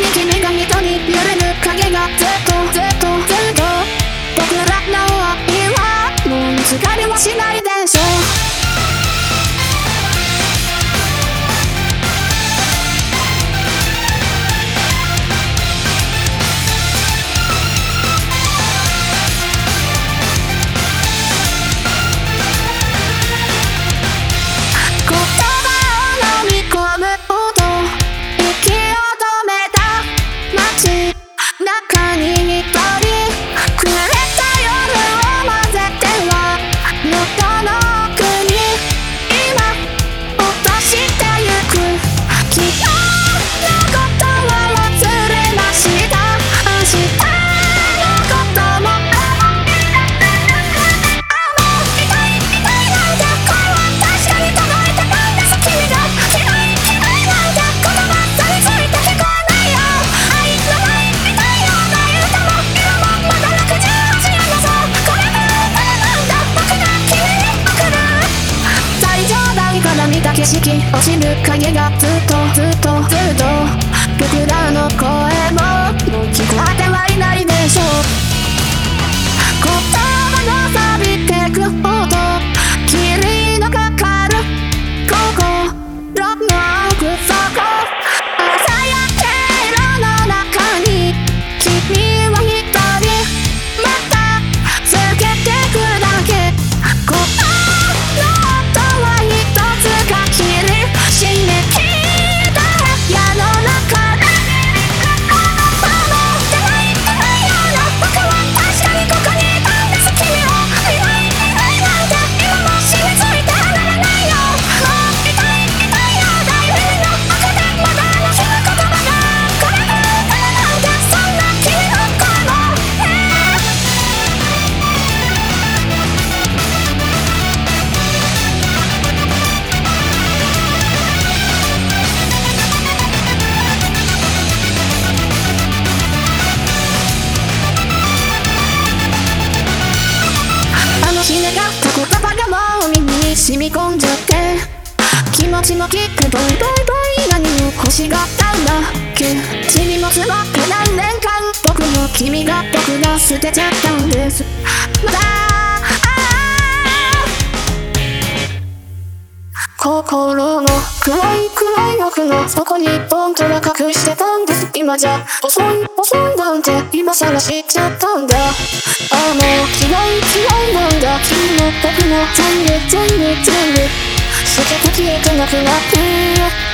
に君が人に揺れる影がずっとずっとずっと僕らの愛はもう疲れはしないでしょ。景色落ちる影がずっとずっとずっと僕らの声ものひねがった言葉がもう耳に染み込んじゃって気持ちもきっとボイボイボイ何を欲しがったんだっけ塵も積もって何年間僕も君が僕が捨てちゃったんですまだ心の暗い暗い奥の底に本当は隠してたんです。今じゃ遅い遅いなんて今さら知っちゃったんだ。なんだ君も僕も全部全部全部避けて消えてなくなって